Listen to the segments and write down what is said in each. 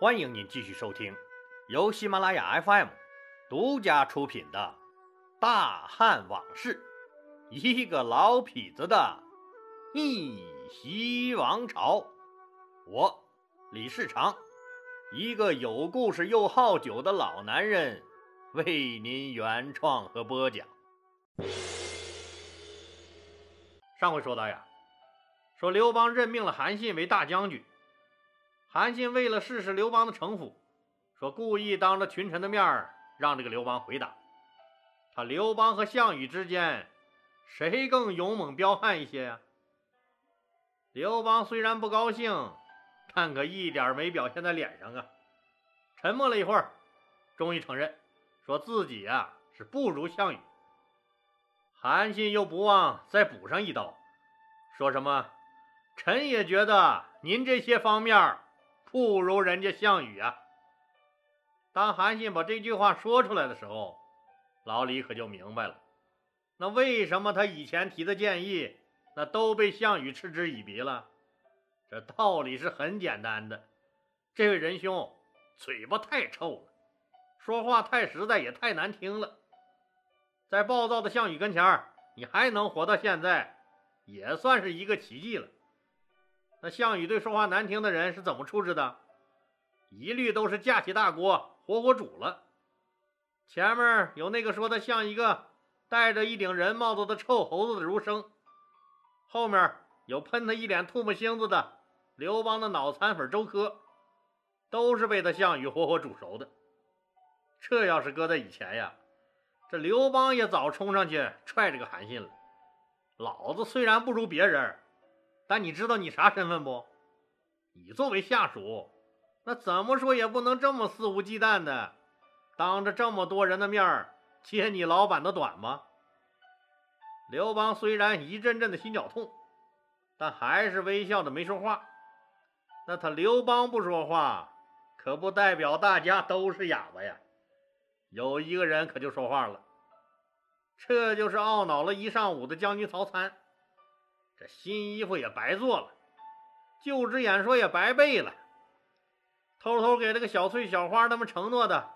欢迎您继续收听由喜马拉雅 FM 独家出品的《大汉往事》，一个老痞子的逆袭王朝。我李世长，一个有故事又好酒的老男人，为您原创和播讲。上回说到呀，说刘邦任命了韩信为大将军。韩信为了试试刘邦的城府，说故意当着群臣的面儿让这个刘邦回答。他刘邦和项羽之间，谁更勇猛彪悍一些呀？刘邦虽然不高兴，但可一点没表现在脸上啊。沉默了一会儿，终于承认，说自己呀是不如项羽。韩信又不忘再补上一刀，说什么：“臣也觉得您这些方面。”不如人家项羽啊！当韩信把这句话说出来的时候，老李可就明白了，那为什么他以前提的建议，那都被项羽嗤之以鼻了？这道理是很简单的，这位仁兄嘴巴太臭了，说话太实在也太难听了，在暴躁的项羽跟前你还能活到现在，也算是一个奇迹了。那项羽对说话难听的人是怎么处置的？一律都是架起大锅活活煮了。前面有那个说他像一个戴着一顶人帽子的臭猴子的儒生，后面有喷他一脸唾沫星子的刘邦的脑残粉周柯，都是被他项羽活活煮熟的。这要是搁在以前呀，这刘邦也早冲上去踹这个韩信了。老子虽然不如别人。但你知道你啥身份不？你作为下属，那怎么说也不能这么肆无忌惮的，当着这么多人的面儿揭你老板的短吗？刘邦虽然一阵阵的心绞痛，但还是微笑的没说话。那他刘邦不说话，可不代表大家都是哑巴呀。有一个人可就说话了，这就是懊恼了一上午的将军曹参。这新衣服也白做了，就职演说也白背了，偷偷给这个小翠、小花他们承诺的，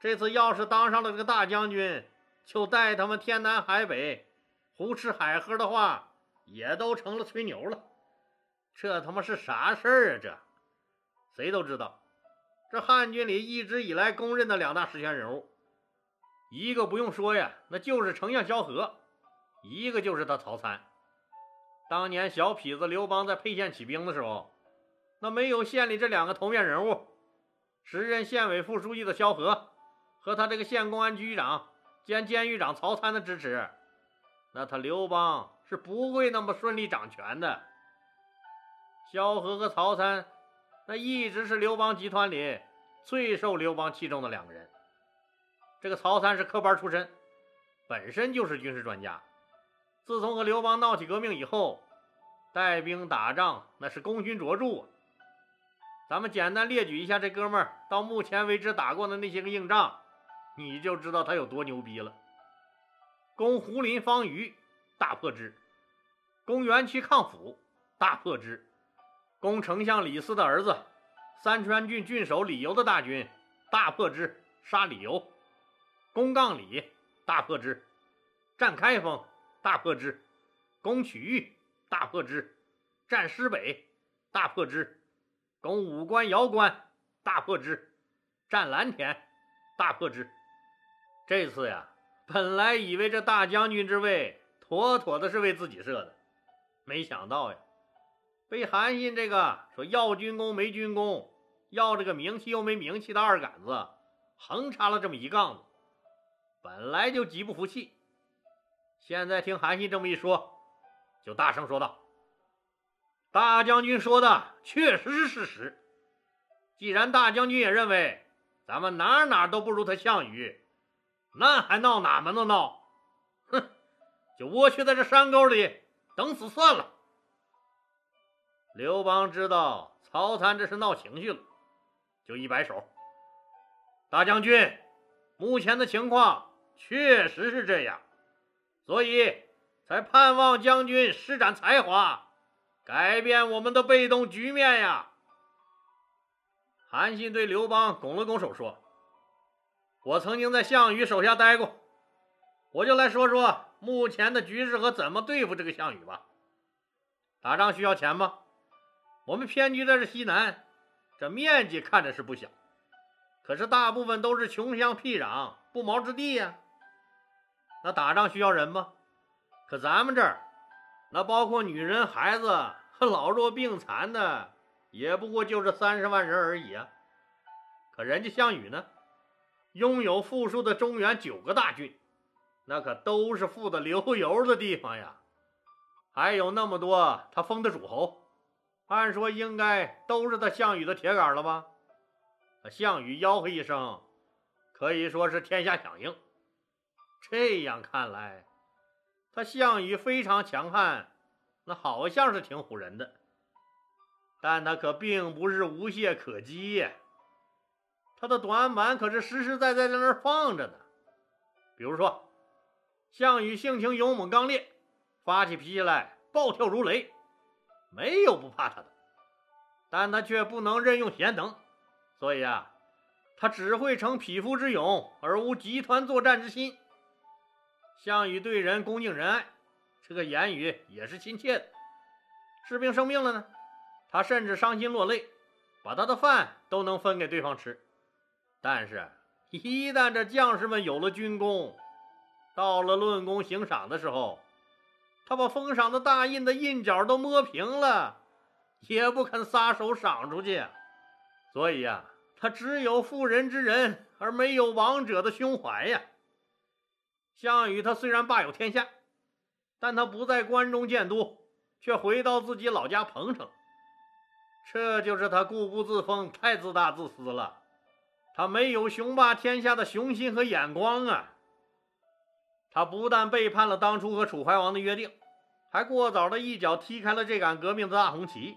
这次要是当上了这个大将军，就带他们天南海北，胡吃海喝的话，也都成了吹牛了。这他妈是啥事儿啊？这谁都知道，这汉军里一直以来公认的两大实权人物，一个不用说呀，那就是丞相萧何，一个就是他曹参。当年小痞子刘邦在沛县起兵的时候，那没有县里这两个头面人物，时任县委副书记的萧何和他这个县公安局长兼监狱长曹参的支持，那他刘邦是不会那么顺利掌权的。萧何和曹参，那一直是刘邦集团里最受刘邦器重的两个人。这个曹参是科班出身，本身就是军事专家。自从和刘邦闹起革命以后，带兵打仗那是功勋卓著。咱们简单列举一下这哥们儿到目前为止打过的那些个硬仗，你就知道他有多牛逼了。攻胡林方隅，大破之；攻元曲抗府，大破之；攻丞相李斯的儿子三川郡郡守李由的大军，大破之，杀李由；攻杠里，大破之；战开封。大破之，攻曲玉；大破之，战师北；大破之，攻武关、瑶关；大破之，战蓝田；大破之。这次呀，本来以为这大将军之位妥妥的是为自己设的，没想到呀，被韩信这个说要军功没军功，要这个名气又没名气的二杆子横插了这么一杠子，本来就极不服气。现在听韩信这么一说，就大声说道：“大将军说的确实是事实。既然大将军也认为咱们哪哪都不如他项羽，那还闹哪门子闹？哼，就窝屈在这山沟里等死算了。”刘邦知道曹参这是闹情绪了，就一摆手：“大将军，目前的情况确实是这样。”所以才盼望将军施展才华，改变我们的被动局面呀！韩信对刘邦拱了拱手说：“我曾经在项羽手下待过，我就来说说目前的局势和怎么对付这个项羽吧。打仗需要钱吗？我们偏居在这西南，这面积看着是不小，可是大部分都是穷乡僻壤、不毛之地呀。那打仗需要人吗？可咱们这儿，那包括女人、孩子和老弱病残的。”也不过就是三十万人而已啊！可人家项羽呢，拥有富庶的中原九个大郡，那可都是富的流油的地方呀。还有那么多他封的诸侯，按说应该都是他项羽的铁杆了吧？项羽吆喝一声，可以说是天下响应。这样看来，他项羽非常强悍，那好像是挺唬人的。但他可并不是无懈可击呀，他的短板可是实实在在在那儿放着呢。比如说，项羽性情勇猛刚烈，发起脾气来暴跳如雷，没有不怕他的。但他却不能任用贤能，所以啊，他只会逞匹夫之勇，而无集团作战之心。项羽对人恭敬仁爱，这个言语也是亲切的。士兵生病了呢？他甚至伤心落泪，把他的饭都能分给对方吃。但是，一旦这将士们有了军功，到了论功行赏的时候，他把封赏的大印的印角都摸平了，也不肯撒手赏出去。所以呀，他只有妇人之仁，而没有王者的胸怀呀。项羽他虽然霸有天下，但他不在关中建都，却回到自己老家彭城。这就是他固步自封，太自大自私了。他没有雄霸天下的雄心和眼光啊！他不但背叛了当初和楚怀王的约定，还过早的一脚踢开了这杆革命的大红旗，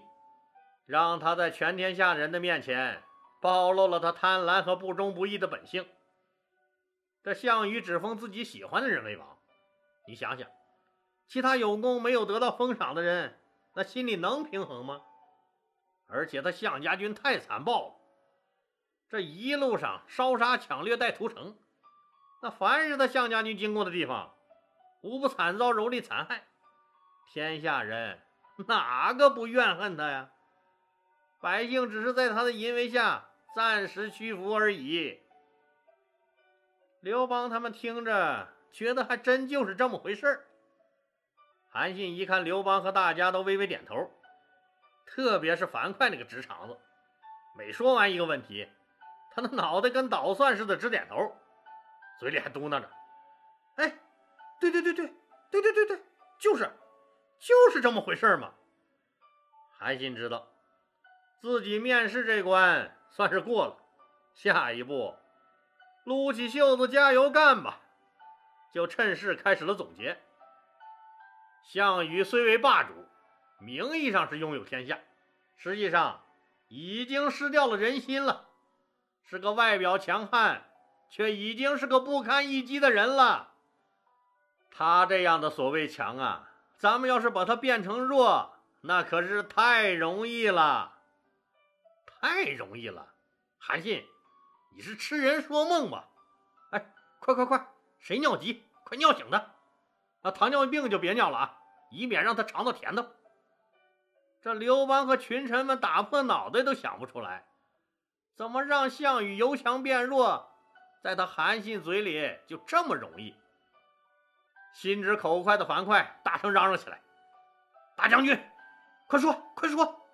让他在全天下人的面前暴露了他贪婪和不忠不义的本性。这项羽只封自己喜欢的人为王，你想想，其他有功没有得到封赏的人，那心里能平衡吗？而且他项家军太残暴了，这一路上烧杀抢掠带屠城，那凡是他项家军经过的地方，无不惨遭蹂躏残害。天下人哪个不怨恨他呀？百姓只是在他的淫威下暂时屈服而已。刘邦他们听着，觉得还真就是这么回事儿。韩信一看刘邦和大家都微微点头。特别是樊哙那个直肠子，每说完一个问题，他的脑袋跟捣蒜似的直点头，嘴里还嘟囔着：“哎，对对对对对对对对，就是就是这么回事嘛。”韩信知道自己面试这关算是过了，下一步撸起袖子加油干吧，就趁势开始了总结。项羽虽为霸主。名义上是拥有天下，实际上已经失掉了人心了。是个外表强悍，却已经是个不堪一击的人了。他这样的所谓强啊，咱们要是把他变成弱，那可是太容易了，太容易了。韩信，你是痴人说梦吧？哎，快快快，谁尿急，快尿醒他。那糖尿病就别尿了啊，以免让他尝到甜头。这刘邦和群臣们打破脑袋都想不出来，怎么让项羽由强变弱，在他韩信嘴里就这么容易。心直口快的樊哙大声嚷嚷起来：“大将军，快说快说，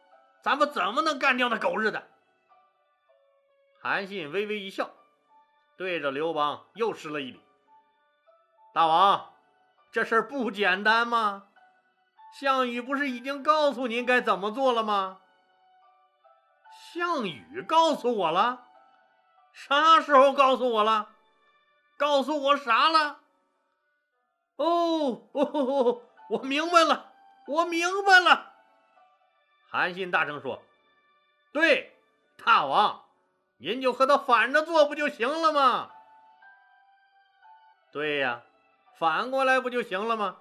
咱们怎么能干掉那狗日的？”韩信微微一笑，对着刘邦又施了一礼：“大王，这事儿不简单吗？”项羽不是已经告诉您该怎么做了吗？项羽告诉我了，啥时候告诉我了？告诉我啥了？哦哦，我明白了，我明白了。韩信大声说：“对，大王，您就和他反着做不就行了吗？”对呀，反过来不就行了吗？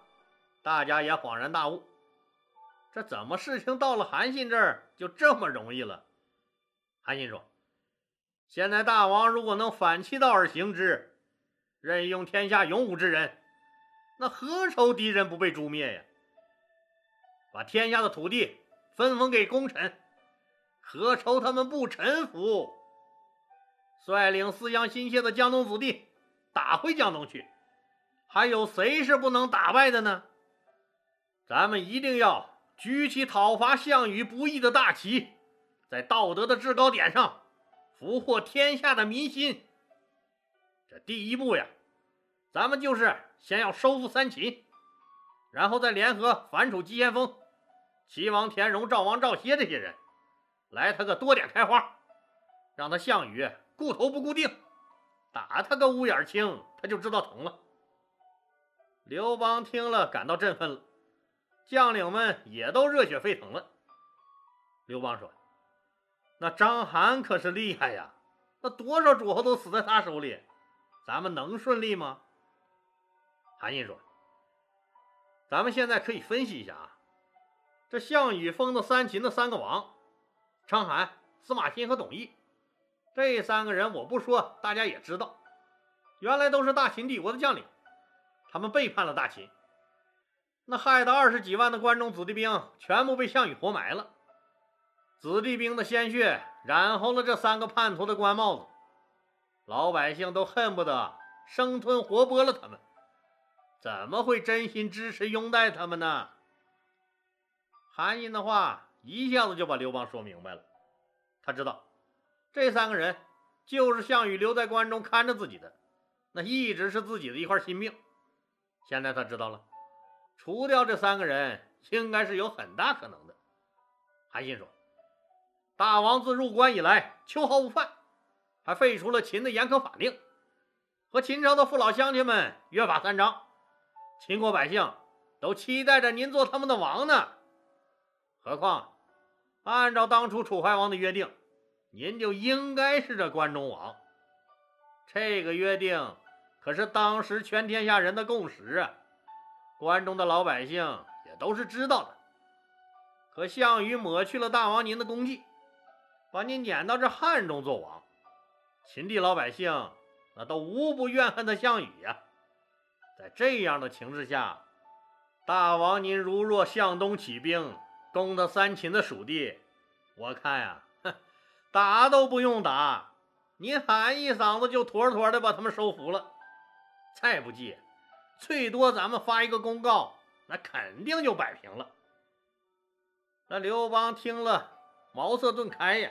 大家也恍然大悟，这怎么事情到了韩信这儿就这么容易了？韩信说：“现在大王如果能反其道而行之，任用天下勇武之人，那何愁敌人不被诛灭呀？把天下的土地分封给功臣，何愁他们不臣服？率领四乡心切的江东子弟打回江东去，还有谁是不能打败的呢？咱们一定要举起讨伐项羽不义的大旗，在道德的制高点上俘获天下的民心。这第一步呀，咱们就是先要收复三秦，然后再联合反楚急先锋、齐王田荣、赵王赵歇这些人，来他个多点开花，让他项羽顾头不顾腚，打他个乌眼青，他就知道疼了。刘邦听了，感到振奋了。将领们也都热血沸腾了。刘邦说：“那章邯可是厉害呀，那多少诸侯都死在他手里，咱们能顺利吗？”韩信说：“咱们现在可以分析一下啊，这项羽封的三秦的三个王，章邯、司马欣和董翳，这三个人我不说，大家也知道，原来都是大秦帝国的将领，他们背叛了大秦。”那害得二十几万的关中子弟兵全部被项羽活埋了，子弟兵的鲜血染红了这三个叛徒的官帽子，老百姓都恨不得生吞活剥了他们，怎么会真心支持拥戴他们呢？韩信的话一下子就把刘邦说明白了，他知道这三个人就是项羽留在关中看着自己的，那一直是自己的一块心病，现在他知道了。除掉这三个人，应该是有很大可能的。韩信说：“大王自入关以来，秋毫无犯，还废除了秦的严苛法令，和秦朝的父老乡亲们约法三章。秦国百姓都期待着您做他们的王呢。何况，按照当初楚怀王的约定，您就应该是这关中王。这个约定可是当时全天下人的共识啊。”关中的老百姓也都是知道的，可项羽抹去了大王您的功绩，把您撵到这汉中做王，秦地老百姓那都无不怨恨的项羽呀。在这样的情势下，大王您如若向东起兵攻他三秦的属地，我看呀，打都不用打，你喊一嗓子就妥妥的把他们收服了。再不济。最多咱们发一个公告，那肯定就摆平了。那刘邦听了，茅塞顿开呀。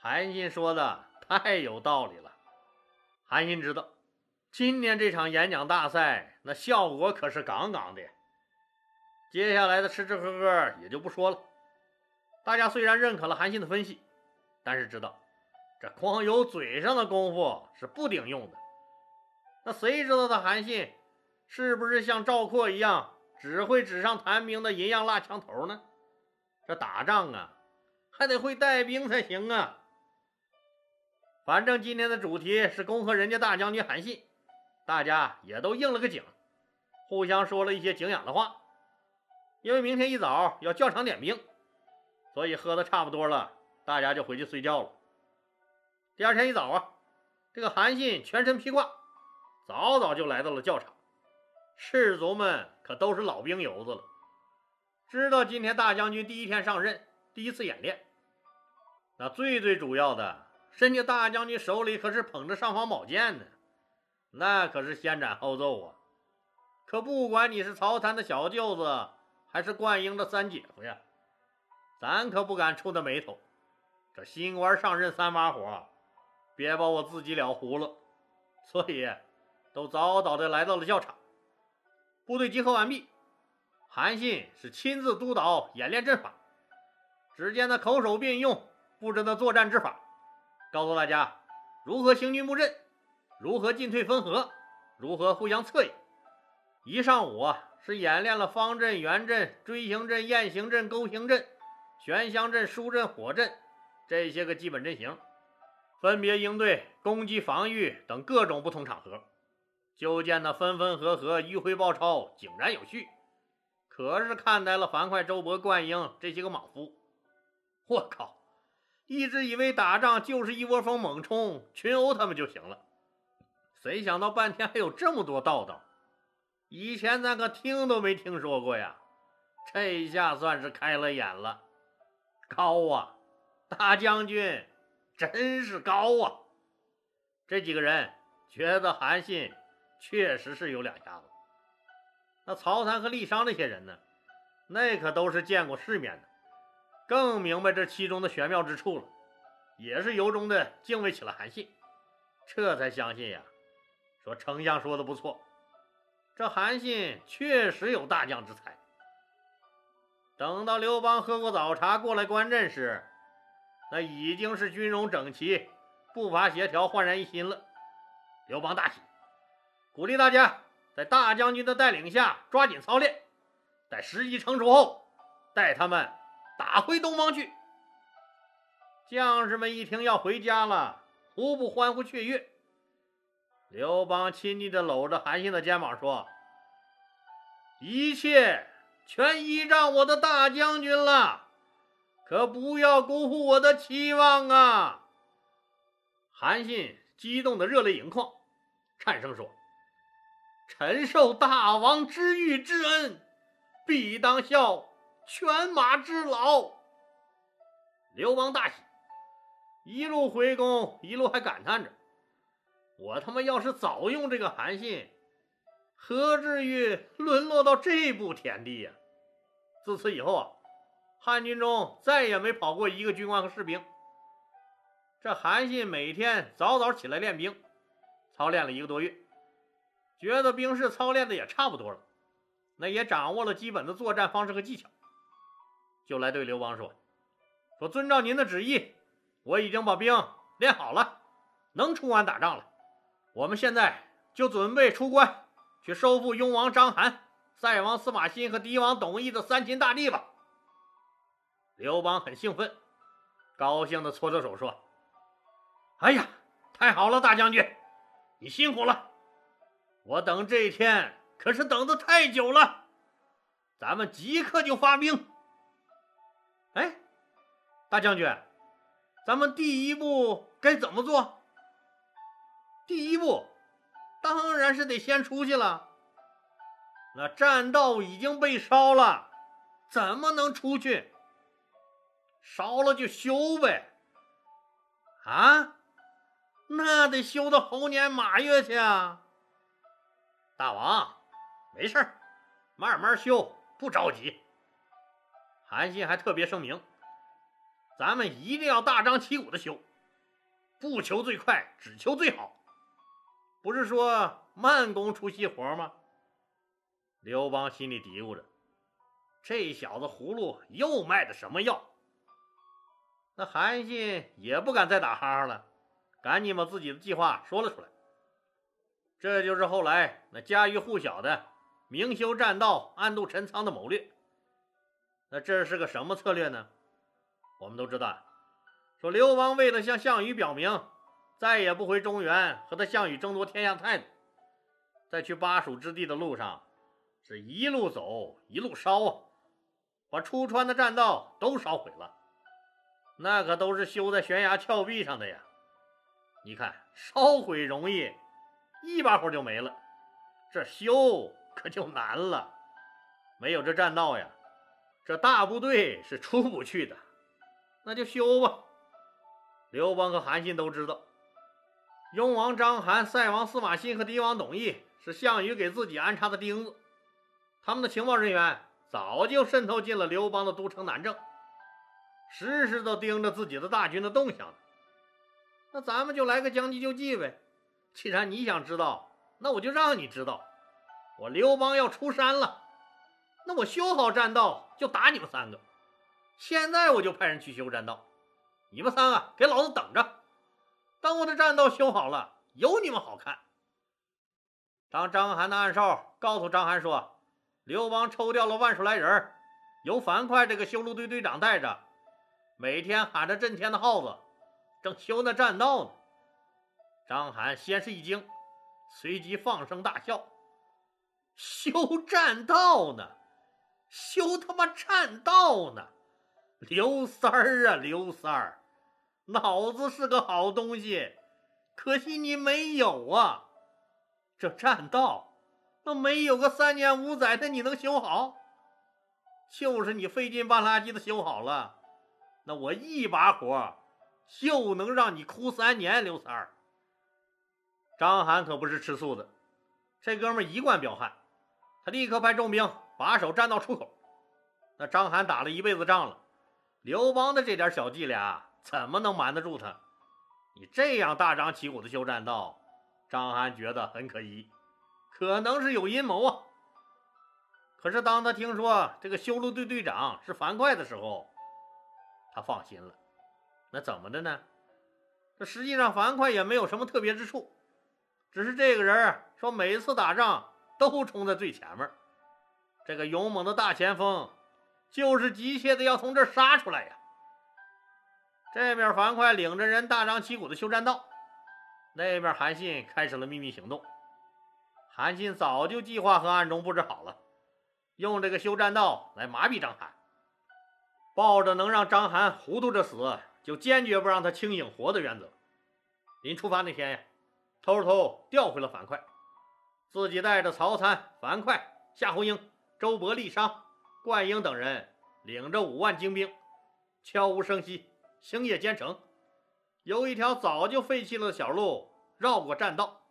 韩信说的太有道理了。韩信知道，今年这场演讲大赛，那效果可是杠杠的。接下来的吃吃喝喝也就不说了。大家虽然认可了韩信的分析，但是知道这光有嘴上的功夫是不顶用的。那谁知道他韩信？是不是像赵括一样只会纸上谈兵的银样蜡枪头呢？这打仗啊，还得会带兵才行啊。反正今天的主题是恭贺人家大将军韩信，大家也都应了个景，互相说了一些敬仰的话。因为明天一早要校场点兵，所以喝的差不多了，大家就回去睡觉了。第二天一早啊，这个韩信全身披挂，早早就来到了教场。士卒们可都是老兵油子了，知道今天大将军第一天上任，第一次演练。那最最主要的，人家大将军手里可是捧着尚方宝剑呢，那可是先斩后奏啊！可不管你是曹参的小舅子，还是灌婴的三姐夫呀，咱可不敢触他眉头。这新官上任三把火，别把我自己了糊了。所以，都早早的来到了教场。部队集合完毕，韩信是亲自督导演练阵法。只见他口手并用，布置的作战之法，告诉大家如何行军布阵，如何进退分合，如何互相策应。一上午啊，是演练了方阵、圆阵、锥形阵、雁形阵、钩形阵、悬香阵、疏阵、火阵这些个基本阵型，分别应对攻击、防御等各种不同场合。就见那分分合合、迂回包抄井然有序，可是看呆了樊哙、周勃、灌婴这些个莽夫。我靠，一直以为打仗就是一窝蜂猛冲群殴他们就行了，谁想到半天还有这么多道道，以前咱可听都没听说过呀！这下算是开了眼了，高啊，大将军，真是高啊！这几个人觉得韩信确实是有两下子。那曹参和郦商这些人呢？那可都是见过世面的。更明白这其中的玄妙之处了，也是由衷的敬畏起了韩信，这才相信呀。说丞相说的不错，这韩信确实有大将之才。等到刘邦喝过早茶过来观阵时，那已经是军容整齐，步伐协调，焕然一新了。刘邦大喜，鼓励大家在大将军的带领下抓紧操练，待时机成熟后，带他们。打回东方去！将士们一听要回家了，无不欢呼雀跃。刘邦亲昵地搂着韩信的肩膀说：“一切全依仗我的大将军了，可不要辜负我的期望啊！”韩信激动得热泪盈眶，颤声说：“臣受大王知遇之恩，必当效。”犬马之劳，刘邦大喜，一路回宫，一路还感叹着：“我他妈要是早用这个韩信，何至于沦落到这步田地呀？”自此以后啊，汉军中再也没跑过一个军官和士兵。这韩信每天早早起来练兵，操练了一个多月，觉得兵士操练的也差不多了，那也掌握了基本的作战方式和技巧。就来对刘邦说：“说遵照您的旨意，我已经把兵练好了，能出关打仗了。我们现在就准备出关，去收复雍王章邯、塞王司马欣和狄王董翳的三秦大地吧。”刘邦很兴奋，高兴地搓着手说：“哎呀，太好了，大将军，你辛苦了！我等这一天可是等的太久了，咱们即刻就发兵。”哎，大将军，咱们第一步该怎么做？第一步当然是得先出去了。那栈道已经被烧了，怎么能出去？烧了就修呗。啊，那得修到猴年马月去啊。大王，没事慢慢修，不着急。韩信还特别声明：“咱们一定要大张旗鼓的修，不求最快，只求最好。不是说慢工出细活吗？”刘邦心里嘀咕着：“这小子葫芦又卖的什么药？”那韩信也不敢再打哈哈了，赶紧把自己的计划说了出来。这就是后来那家喻户晓的明修栈道，暗度陈仓的谋略。那这是个什么策略呢？我们都知道，说刘邦为了向项羽表明再也不回中原和他项羽争夺天下态度，在去巴蜀之地的路上，是一路走一路烧啊，把出川的栈道都烧毁了。那可都是修在悬崖峭壁上的呀！你看，烧毁容易，一把火就没了，这修可就难了。没有这栈道呀！这大部队是出不去的，那就修吧。刘邦和韩信都知道，雍王章邯、塞王司马欣和狄王董翳是项羽给自己安插的钉子，他们的情报人员早就渗透进了刘邦的都城南郑，时时都盯着自己的大军的动向呢。那咱们就来个将计就计呗。既然你想知道，那我就让你知道，我刘邦要出山了。那我修好栈道就打你们三个，现在我就派人去修栈道，你们三个给老子等着，等我的栈道修好了，有你们好看。当章邯的暗哨告诉章邯说，刘邦抽调了万数来人，由樊哙这个修路队队长带着，每天喊着震天的号子，正修那栈道呢。章邯先是一惊，随即放声大笑：“修栈道呢？”修他妈栈道呢，刘三儿啊，刘三儿，脑子是个好东西，可惜你没有啊！这栈道，那没有个三年五载的，你能修好？就是你费劲巴拉叽的修好了，那我一把火就能让你哭三年。刘三儿，张邯可不是吃素的，这哥们一贯彪悍，他立刻派重兵把守栈道出口。那张邯打了一辈子仗了，刘邦的这点小伎俩怎么能瞒得住他？你这样大张旗鼓的修栈道，张邯觉得很可疑，可能是有阴谋啊。可是当他听说这个修路队队长是樊哙的时候，他放心了。那怎么的呢？这实际上樊哙也没有什么特别之处，只是这个人说每次打仗都冲在最前面，这个勇猛的大前锋。就是急切的要从这儿杀出来呀！这边樊哙领着人大张旗鼓的修栈道，那边韩信开始了秘密行动。韩信早就计划和暗中布置好了，用这个修栈道来麻痹张邯，抱着能让章邯糊涂着死，就坚决不让他清醒活的原则。临出发那天呀，偷偷调回了樊哙，自己带着曹参、樊哙、夏侯婴、周勃、郦商。灌婴等人领着五万精兵，悄无声息，星夜兼程，由一条早就废弃了的小路绕过栈道，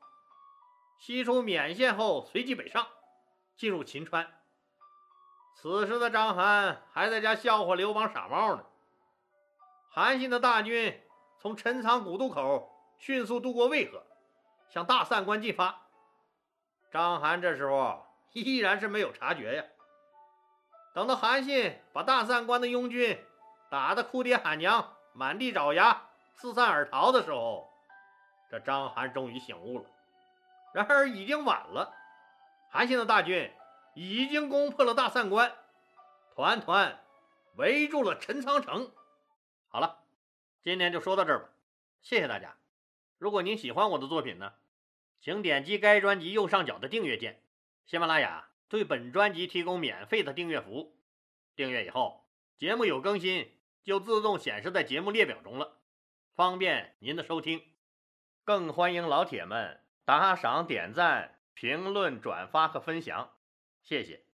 西出勉县后，随即北上，进入秦川。此时的章邯还在家笑话刘邦傻帽呢。韩信的大军从陈仓古渡口迅速渡过渭河，向大散关进发。章邯这时候依然是没有察觉呀。等到韩信把大散关的拥军打得哭爹喊娘、满地找牙、四散而逃的时候，这章邯终于醒悟了。然而已经晚了，韩信的大军已经攻破了大散关，团团围住了陈仓城。好了，今天就说到这儿吧，谢谢大家。如果您喜欢我的作品呢，请点击该专辑右上角的订阅键。喜马拉雅。对本专辑提供免费的订阅服务，订阅以后，节目有更新就自动显示在节目列表中了，方便您的收听。更欢迎老铁们打赏、点赞、评论、转发和分享，谢谢。